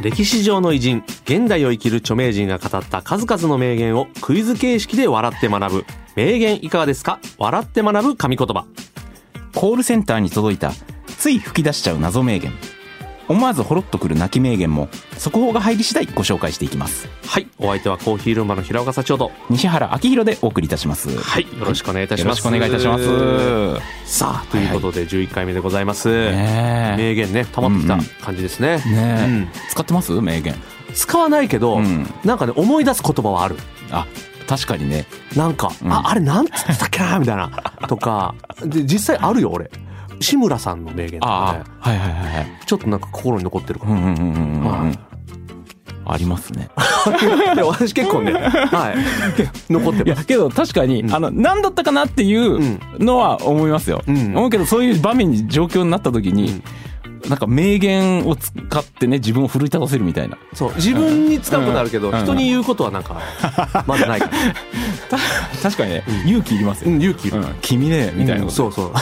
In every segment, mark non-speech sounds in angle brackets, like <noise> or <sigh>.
歴史上の偉人現代を生きる著名人が語った数々の名言をクイズ形式で笑って学ぶ。名言いかがですか？笑って学ぶ神言葉。コールセンターに届いたつい吹き出しちゃう謎名言。思わずほろっとくる泣き名言も速報が入り次第ご紹介していきます。はい。お相手はコーヒールンバの平岡社長と西原明宏でお送りいたします。はい。よろしくお願いいたします。よろしくお願いいたします。さあということで11回目でございます、ねえ。名言ね溜まってきた感じですね,、ねえ、うん。使ってます？名言。使わないけど、うん。なんかね思い出す言葉はある。あ確かにね。なんか、うん。ああれなんつってたっけなみたいな。とか。で実際あるよ俺志村さんの名言とかね。あはいはいはいはい。ちょっとなんか心に残ってるかも、うんうんうんうんうん、はい。ありますね。<laughs> 私結構ね、はい、残ってます。いやけど確かに、うん。あの何だったかなっていうのは思いますよ、うん。思うけどそういう場面に状況になった時に、なんか名言を使ってね自分を奮い立たせるみたいな。そう自分に使うことあるけど、うん。人に言うことはなんかまだないから、<laughs> 確かにね、うん。勇気いりますよ、うん、勇気いる、うん。君ねみたいなこと、うんそうそう。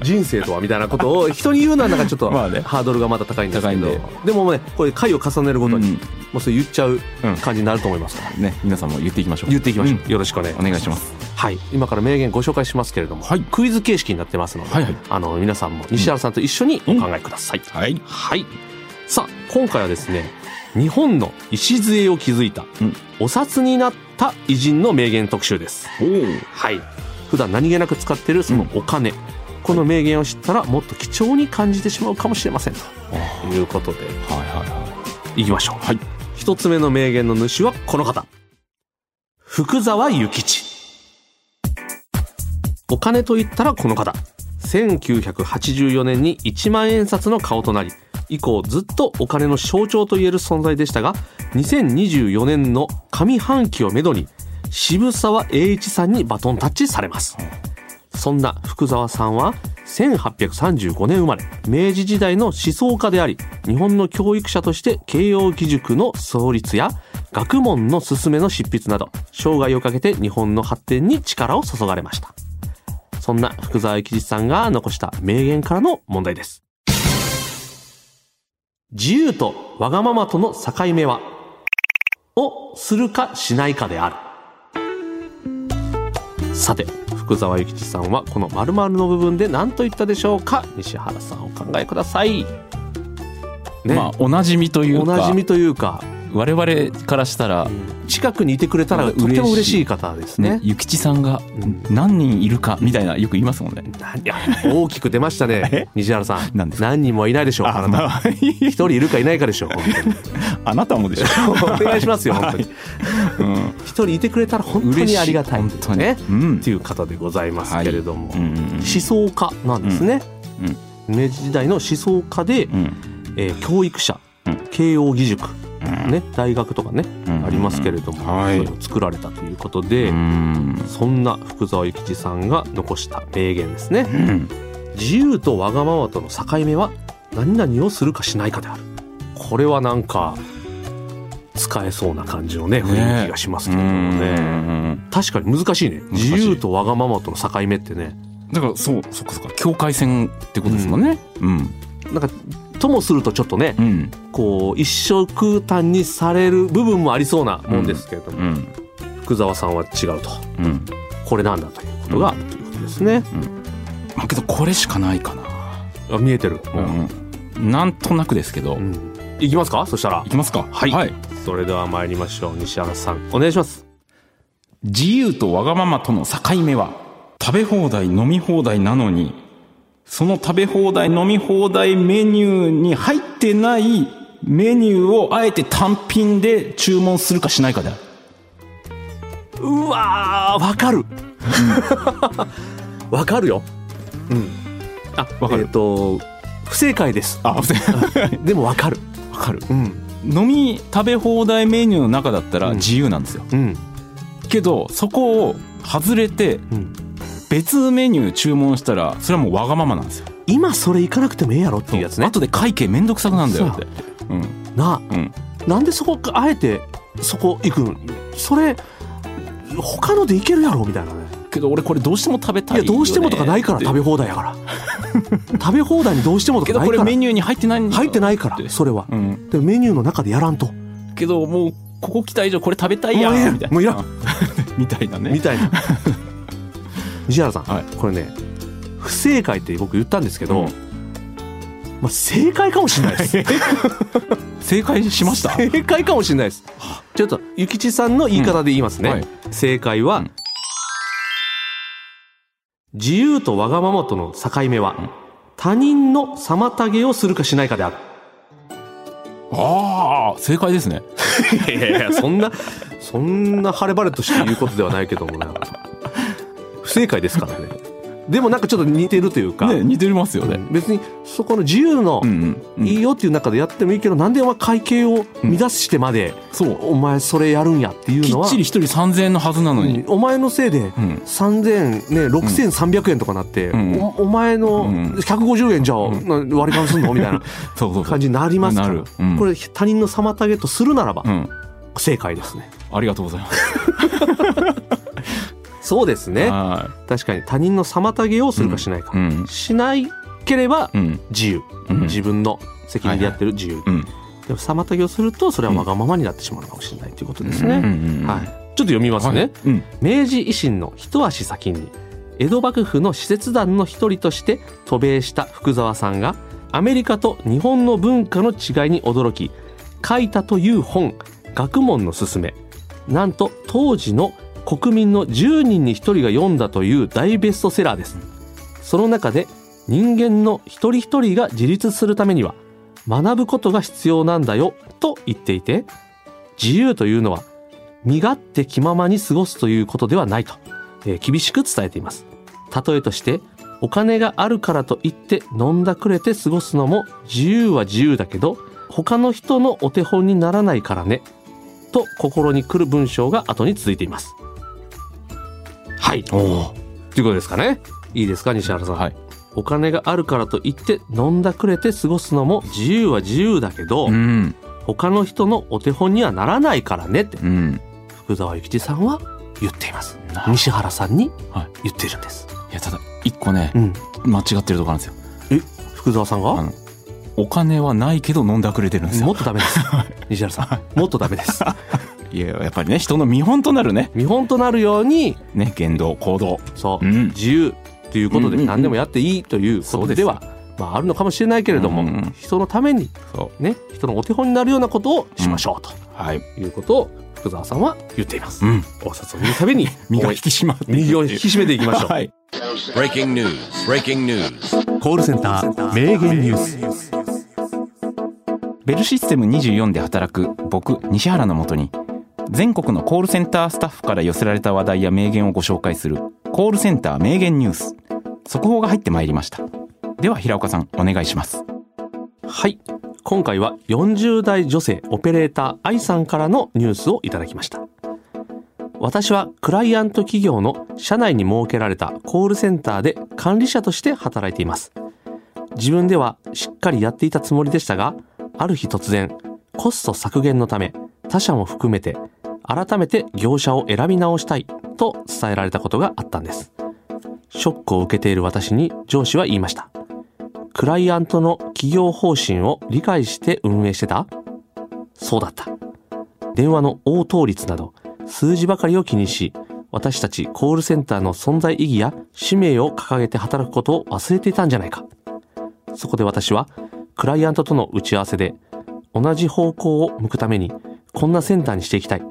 <laughs> 人生とはみたいなことを人に言うのはなんかちょっとまあね。ハードルがまだ高いんですけど。で。もねこれ回を重ねるごとに、うん。もうそれ言っちゃううん。感じになると思いますから、ね皆さんも言っていきましょう。言っていきましょう、ん。よろしくお願いお願いしますはい。今から名言ご紹介しますけれども、はい。クイズ形式になってますので、はいはい。あの皆さんも西原さんと一緒にお考えください、はい。はい。さあ、今回はですね、日本の礎を築いた、うん。お札になった偉人の名言特集です。はい。普段何気なく使っているそのお金、この名言を知ったらもっと貴重に感じてしまうかもしれません。ということで、はいはいはいきましょう。はい。一つ目の名言の主はこの方。福沢諭吉。お金と言ったらこの方。1984年に1万円札の顔となり、以降ずっとお金の象徴と言える存在でしたが、2024年の上半期をめどに渋沢栄一さんにバトンタッチされます。そんな福沢さんは1835年生まれ、明治時代の思想家であり、日本の教育者として慶応義塾の創立や学問の進めの執筆など、生涯をかけて日本の発展に力を注がれました。そんな福沢諭吉さんが残した名言からの問題です。自由とわがままとの境目はをするかしないかである。さて、福沢諭吉さんはこの〇〇の部分で何と言ったでしょうか？西原さんお考えください。ね、まあおなじみというかおなじみというか、我々からしたら、近くにいてくれたらとても嬉しい。方ですね。ね諭吉さんがん。何人いるかみたいなよく言いますもんね、いや。大きく出ましたね。<laughs> 西原さん。何人もいないでしょうあなたまあ。一人いるかいないかでしょう <laughs> あなたもでしょ。お願いしますよ <laughs> 本当に。うん。一人いてくれたら本当にありがたい。い本当に。ね？うん。っていう方でございますけれども、思想家なんですね、明治時代の思想家で、うん。えー教育者、うん。慶応義塾、うんね、大学とかね、うん。ありますけれども、はい。それを作られたということで、うん。そんな福沢諭吉さんが残した名言ですね、うん。自由とわがままとの境目は何々をするかしないかである。これはなんか使えそうな感じのね雰囲気がしますけれどもね。うん。確かに難しいね。自由とわがままとの境目ってね。だからそうそっかそっか。境界線ってことですもん。ねうん。なんかともするとちょっとねうん。こう一色単にされる部分もありそうなもんですけれども、うん。福沢さんは違うと。うん。これなんだということがあるということですね、まあけどこれしかないかな。あ見えてる、うん。なんとなくですけど。うん。いきますか？そしたら。いきますか。はい。はい。それでは参りましょう西原さん。お願いします。自由とわがままとの境目は食べ放題飲み放題なのにその食べ放題飲み放題メニューに入ってないメニューをあえて単品で注文するかしないかである。うわーわかる。わかるよ。うん。あわかる。えっ、と不正解です。あ、でもわかる。わかる。うん。飲み食べ放題メニューの中だったらうん。自由なんですよ、うん。けどそこを外れてうん別メニュー注文したらそれはもうわがままなんですよ。今それ行かなくてもええやろっていうやつね。後で会計めんどくさくなんだよって。う。ん。なあうん。なんでそこあえてそこ行くん？それ他ので行けるやろみたいなね。けど俺これどうしても食べたいよ、ね、いやどうしてもとかないから。食べ放題やから食べ放題にどうしてもとけどかないから。これメニューに入ってないんだよ。入ってないからそれは。うん。でメニューの中でやらんと。けどもうここ来た以上これ食べたいやん。みたいな。もういらん。<laughs> みたいなね。みたいな西原さん、はい。これね不正解って僕言ったんですけど、うん。まあ、正解かもしれないです。<laughs> 正解しました？正解かもしれないです。ちょっと諭吉さんの言い方で言いますね、うんはい。正解は、うん。自由とわがままとの境目は、他人の妨げをするかしないかである。ああ正解ですね。<laughs> いやいやそんなそんな晴れ晴れとして言うことではないけどもね不正解ですからね。でもなんかちょっと似てるというか、ね似てますよね。別にそこの自由のいいよっていう中でやってもいいけど、なんでお前会計を乱してまで、そう。お前それやるんやっていうのは。きっちり一人3000円のはずなのに。うん。お前のせいでうん。3000ね6300円とかなって、うん。おお前のうん150円じゃ割り勘すんの？みたいな <laughs> 感じになりますから。これ他人の妨げとするならば、うん。正解ですね。ありがとうございます <laughs> そうですね。は確かに他人の妨げをするかしないか、いうん。しないければうん。自由、うん。自分の責任でやってる自由、うんでも妨げをするとそれはわがままになってしまうのかもしれないということですね、うんうんうんはい、ちょっと読みますね、はい。うん。明治維新の一足先に江戸幕府の使節団の一人として渡米した福沢さんがアメリカと日本の文化の違いに驚き書いたという本「学問のすすめ」なんと当時の国民の10人に1人が読んだという大ベストセラーです。その中で人間の一人一人が自立するためには学ぶことが必要なんだよと言っていて自由というのは身勝手気ままに過ごすということではないと、えー厳しく伝えています。例えとしてお金があるからといって飲んだくれて過ごすのも自由は自由だけど他の人のお手本にならないからねと心に来る文章が後に続いています。はい。ということですかね。いいですか西原さん、はい。お金があるからといって飲んだくれて過ごすのも自由は自由だけど、うん。他の人のお手本にはならないからねってうん。福沢諭吉さんは言っています。な西原さんにはい言ってるんです、いやただ一個ねうん。間違ってるとこあるんですよ。え福沢さんが？お金はないけど飲んだくれてるんですよ。もっとダメです。<laughs> 西原さんもっとダメですいややっぱりね人の見本となるね。見本となるようにね言動行動。そう、うん。自由ということうんうんうん。で何でもやっていいということでは、まあ、あるのかもしれないけれども、うんうん人のためにそね人のお手本になるようなことをしましょうとうはい。いうことを福沢さんは言っています、うん。お札を見るたびに <laughs> 身が引き締まって。身を引き締めていきましょう、はい。Breaking news. Breaking news. コールセンター名言ニュース。ベルシステム24で働く僕西原のもとに全国のコールセンタースタッフから寄せられた話題や名言をご紹介するコールセンター名言ニュース。速報が入ってまいりました。では平岡さんお願いします。はい。今回は40代女性オペレーター愛さんからのニュースをいただきました。私はクライアント企業の社内に設けられたコールセンターで管理者として働いています。自分ではしっかりやっていたつもりでしたがある日突然コスト削減のため他社も含めて改めて業者を選び直したいと伝えられたことがあったんですショックを受けている私に上司は言いましたクライアントの企業方針を理解して運営してた？そうだった。電話の応答率など数字ばかりを気にし、私たちコールセンターの存在意義や使命を掲げて働くことを忘れていたんじゃないか。そこで私はクライアントとの打ち合わせで同じ方向を向くためにこんなセンターにしていきたい。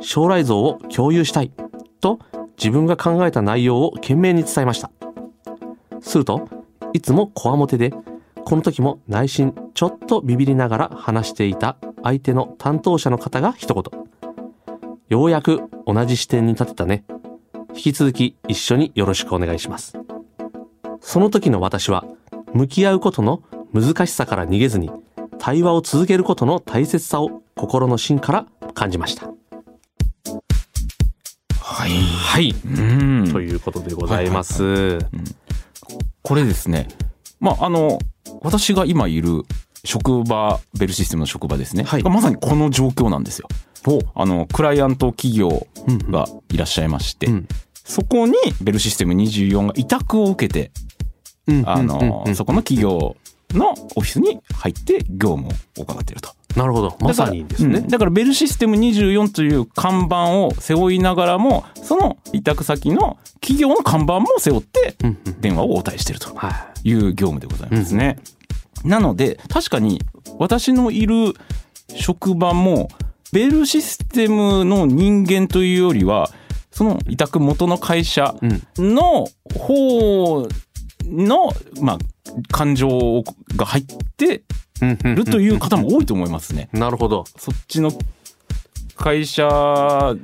将来像を共有したい。と自分が考えた内容を懸命に伝えました。すると、いつもこわもてで、この時も内心ちょっとビビりながら話していた相手の担当者の方が一言。ようやく同じ視点に立てたね。引き続き一緒によろしくお願いします。その時の私は、向き合うことの難しさから逃げずに、対話を続けることの大切さを心の芯から感じましたはい。はい、うん。ということでございます、これですね。まあ、あの、私が今いる職場、ベルシステムの職場ですね。はいがまさにこの状況なんですよ。あの、クライアント企業がいらっしゃいまして、うんそこにベルシステム24が委託を受けて、うんあの、うんうんそこの企業のオフィスに入って業務を行っていると。なるほど。まさにですね。だから,、うん。だからベルシステム24という看板を背負いながらも、その委託先の企業の看板も背負ってうんうん電話を応対しているとはい。う業務でございますね。なので、確かに私のいる職場も、ベルシステムの人間というよりは、その委託元の会社の方の、まあ、感情が入ってるという方も多いと思いますね。なるほどそっちの会社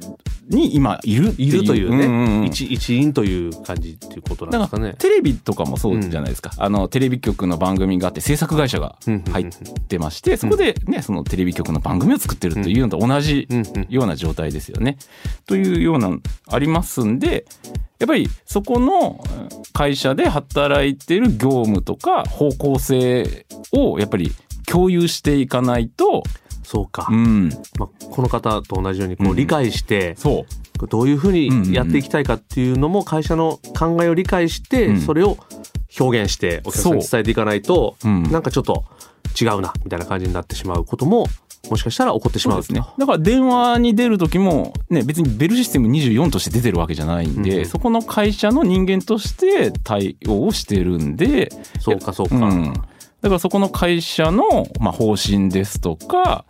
に今いるいるというね、んんうん。一一員という感じっていうことなんですからねテレビとかもそうじゃないですか、あのテレビ局の番組があって制作会社が入ってましてそこでねそのテレビ局の番組を作ってるというのと同じうんうんような状態ですよね。というようなありますんでやっぱりそこのうん会社で働いてる業務とか方向性をやっぱり共有していかないと、そうか、うん、まあ、この方と同じようにこううん。理解して、そう。どういうふうにやっていきたいかっていうのも会社の考えを理解して、うん。それを表現してお客さんに伝えていかないと、うん。なんかちょっと違うなみたいな感じになってしまうことももしかしたら起こってしまうですね。だから電話に出る時も、ね、別にベルシステム24として出てるわけじゃないんで、うんそこの会社の人間として対応をしてるんで、そうかそうか、うん。だからそこの会社の、まあ、方針ですとか、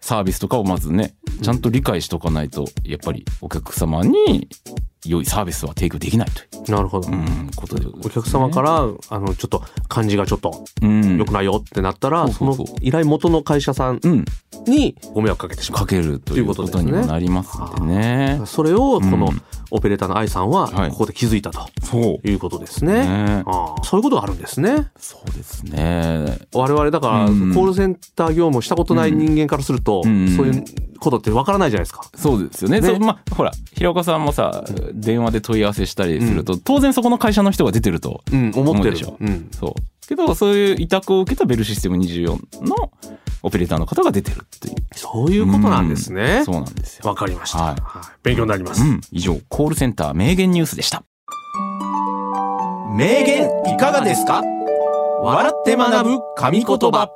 サービスとかをまずね、ちゃんと理解しとかないと、やっぱりお客様に良いサービスは提供できないとなるほど、いう、うん、ことで、お客様からあのちょっと感じがちょっとうん、良くないよってなったら、そうそうその依頼元の会社さんうん、にご迷惑かけてしまう。かけるということにもなりますんでね。それをこのうんオペレーターの愛さんははいここで気づいたとそう。いうことですね。ねああそういうことがあるんですね。そうですね。我々だから、うんコールセンター業務をしたことない人間からすると、うんそういうことってわからないじゃないですか。そうですよね。ねまあ、ほら、平岡さんもさ、電話で問い合わせしたりすると、当然そこの会社の人が出てると。うん、思ってる思うでしょうん。そう。けど、そういう委託を受けたベルシステム24のオペレーターの方が出てるっていう。そういうことなんですね。そうなんですよ。わかりました、はい勉強になります。うん。以上、コールセンター名言ニュースでした。名言いかがですか？笑って学ぶ神言葉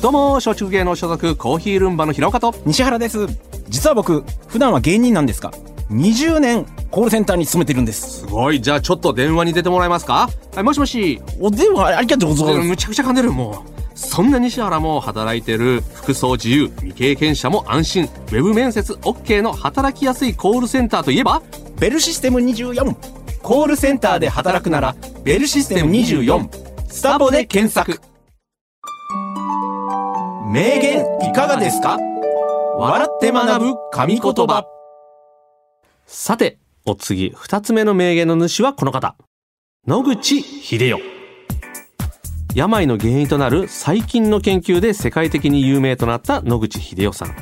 どうも、松竹芸能所属コーヒールンバの平岡と。西原です実は僕普段は芸人なんですが20年コールセンターに勤めてるんです。すごい。じゃあちょっと電話に出てもらえますか？はい、もしもし。お電話ありがとうございます。むちゃくちゃ噛んでる、もう。そんな西原も働いてる服装自由、未経験者も安心、ウェブ面接 OK の働きやすいコールセンターといえば？ベルシステム24コールセンターで働くならベルシステム24スタボで検索。名言いかがですか？笑って学ぶ神言葉さて、お次、二つ目の名言の主はこの方。野口秀夫。病の原因となる細菌の研究で世界的に有名となった野口秀夫さん。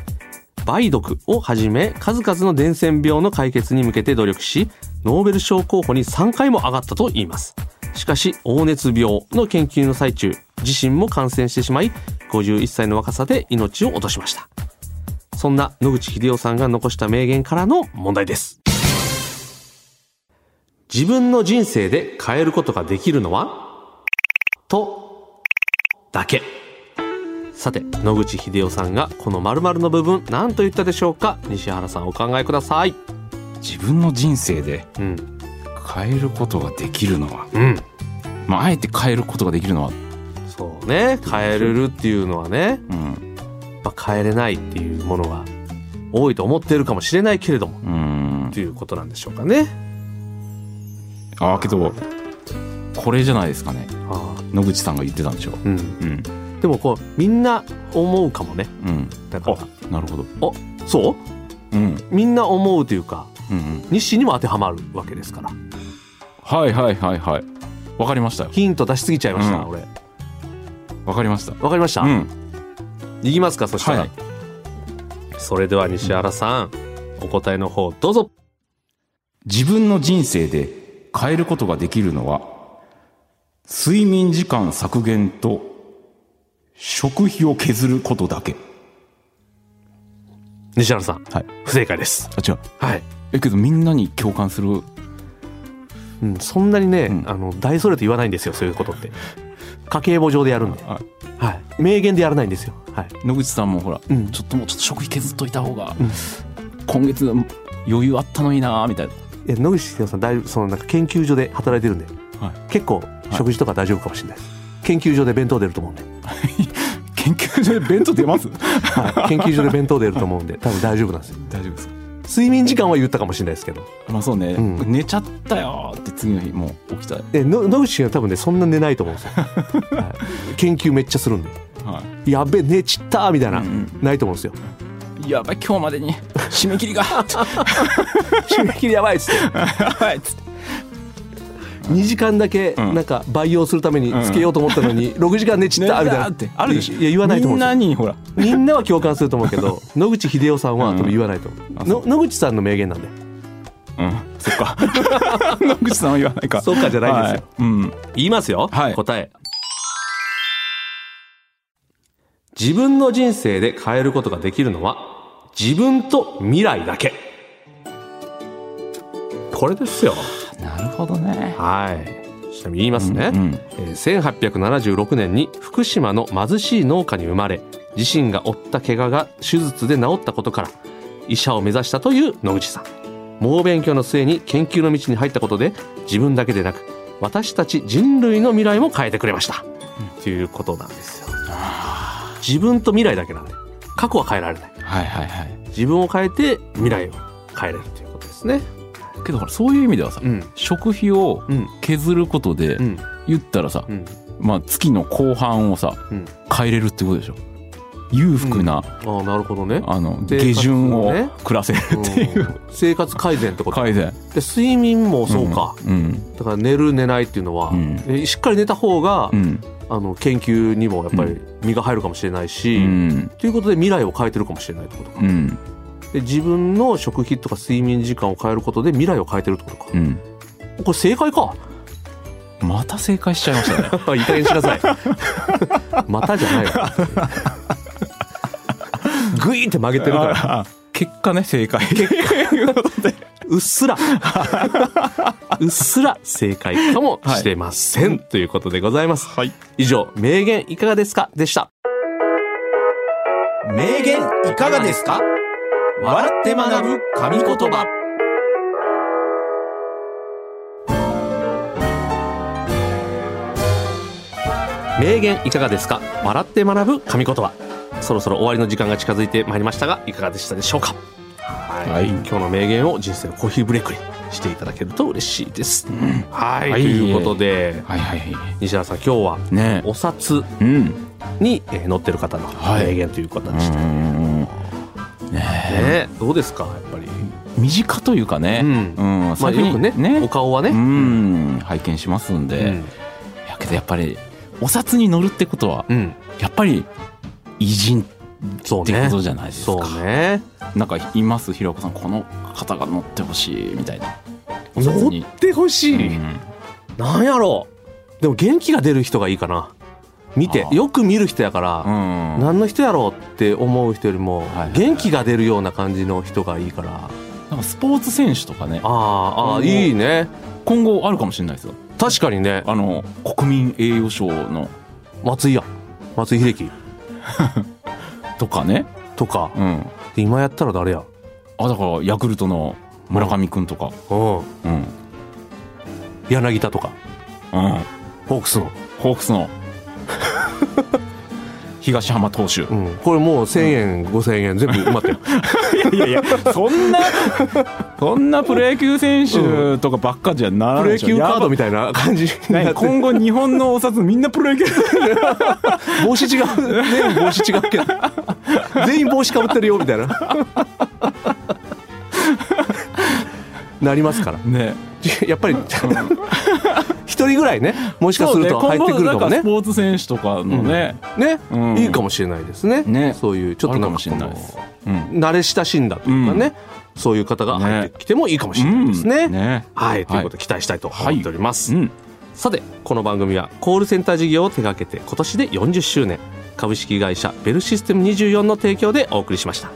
梅毒をはじめ数々の伝染病の解決に向けて努力し、ノーベル賞候補に3回も上がったと言います。しかし、黄熱病の研究の最中、自身も感染してしまい、51歳の若さで命を落としました。そんな野口秀夫さんが残した名言からの問題です。自分の人生で変えることができるのは？と、だけ。さて、野口秀夫さんがこの〇〇の部分何と言ったでしょうか？西原さんお考えください。自分の人生でうん。変えることができるのは、うん。まあ、あえて変えることができるのは、そうね。変えれるっていうのはね、うん。まあ、変えれないっていうものが多いと思っているかもしれないけれども、うんと。いうことなんでしょうかね。ああ、けど、これじゃないですかね。ああ野口さんが言ってたんでしょ。うん。うん。でもこう、みんな思うかもね。うん。だから、なるほど。そう？うん。みんな思うというか、うんうん。西にも当てはまるわけですから。はいはいはいはい。わかりましたよ。ヒント出しすぎちゃいました、うん俺。わかりましたわかりました、うんいきますかそしたら、はいそれでは西原さんお答えの方どうぞ。自分の人生で変えることができるのは睡眠時間削減と食費を削ることだけ。西原さんはい。不正解です。あ違う。はい、えけどみんなに共感する？うん、そんなにね、うん。あの大それと言わないんですよそういうことって家計簿上でやるんで、あはい、名言でやらないんですよ。はい。野口さんもほら、うん。ちょっともうちょっと食費削っといた方が、うん。今月余裕あったのになみたいな。いや野口さん大そのなんか研究所で働いてるんで、はい。結構食事とか大丈夫かもしれないです、研究所で弁当出ると思うんで、<laughs> 研究所で弁当出ます？はい、研究所で弁当出ると思うんで多分大丈夫なんですよ。<laughs> 大丈夫ですか？睡眠時間は言ったかもしれないですけど。まあそうね、うん。寝ちゃったよって次の日もう起きた、えの野口氏は多分ねそんな寝ないと思うんですよ、<laughs> はい、研究めっちゃするんで。はやべ寝ちったみたいな、うんうん。ないと思うんですよ。い、やばい今日までに締め切りが。<laughs> 締め切りやばいっつって。<laughs> はいっつって2時間だけうん。なんか培養するためにつけようと思ったのに <laughs> 6時間寝ちったみたいな。ってあるでしょ。いや言わないと思うみんなにほら。みんなは共感すると思うけど <laughs> 野口英世さんは多分言わないと思う、野口さんの名言なんで。うん。そっか。<laughs> 野口さんは言わないか。そうかじゃないですよ、言いますよ、はい。答え。自分の人生で変えることができるのは自分と未来だけ。これですよなるほどね。はい。ちなみに言いますね、うんえー1876年に福島の貧しい農家に生まれ自身が負った怪我が手術で治ったことから医者を目指したという野口さん。猛勉強の末に研究の道に入ったことで自分だけでなく私たち人類の未来も変えてくれました、ということなんですよ。自分と未来だけなんで過去は変えられない。はいはいはい。自分を変えて未来を変えれるということですねけどほらそういう意味ではさ、うん。食費をうん削ることでうん。言ったらさ、うん。まあ月の後半をさうん。変えれるってことでしょ。裕福な、ああなるほどね。あの下旬をね暮らせるっていう、うん。生活改善ってこと。改善。で睡眠もそうか、うん。だから寝る寝ないっていうのは、しっかり寝た方が、うん。あの研究にもやっぱり身が入るかもしれないし、うん。ということで未来を変えてるかもしれないってことか。うん。で自分の食費とか睡眠時間を変えることで未来を変えてるってことか、うん。これ正解か。また正解しちゃいましたね。いい加減にしなさい。<laughs> またじゃないわグイーって曲げてるから。あ結果ね正解。<laughs> うっすら。<laughs> うっすら正解かもしれません、ということでございます、はい。以上名言いかがですか？でした。名言いかがですか？笑って学ぶ神言葉。名言いかがですか？笑って学ぶ神言葉。そろそろ終わりの時間が近づいてまいりましたがいかがでしたでしょうか？はい、はい。今日の名言を人生のコーヒーブレイクにしていただけると嬉しいです、はい、はい。ということではいはいは西原さん今日はお札うん。にえー載ってる方のはい。名言という形で、うんね。ね。どうですかやっぱり。身近というかね。うん。うん。まあよくねお顔はね、うん。拝見しますんで、うん。やけどやっぱりお札に乗るってことはうん。やっぱり偉人ってことじゃないですか、そうね。なんかいますひろこさんこの方が乗ってほしいみたいな。乗にってほしい、うん。なんやろう。でも元気が出る人がいいかな見てよく見る人やから、うん。何の人やろうって思う人よりもはいはいはい。元気が出るような感じの人がいいから。なんかスポーツ選手とかね。あーあいいね。今後あるかもしれないですよ。確かにね。あの国民栄誉賞の。松井や松井秀喜。<laughs> とかね。とか。うん。今やったら誰や？あだからヤクルトの村上くんとか。うん。うん。柳田とか。うん。ホークスの、ホークスの <laughs> 東浜投手うん、これもう1000円、5000円全部埋まってる。いやいやそんなそんなプロ野球選手とかばっかじゃならプロ野ないでしょ。球カードみたたいな感じ今後日本のお札みんなプロ野球。帽子違う。全員帽子違うけど。全員帽子かぶってるよみたいな。なりますから。ね。やっぱり一一人ぐらいねもしかすると入ってくるかもね。スポーツ選手とかのね、ね、うん。いいかもしれないですね。ね。そういうちょっとなんかこのうん。慣れ親しんだというかね、そういう方が入ってきてもいいかもしれないですね。うん。ね。はい。ということで期待したいと思っております。うん。さてこの番組はコールセンター事業を手掛けて今年で40周年。株式会社ベルシステム24の提供でお送りしました。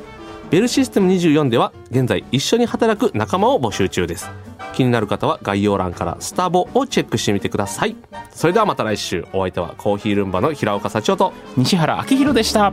ベルシステム24では現在一緒に働く仲間を募集中です気になる方は概要欄からスタボをチェックしてみてください。それではまた来週。お相手はコーヒールンバの平岡幸男と西原明宏でした。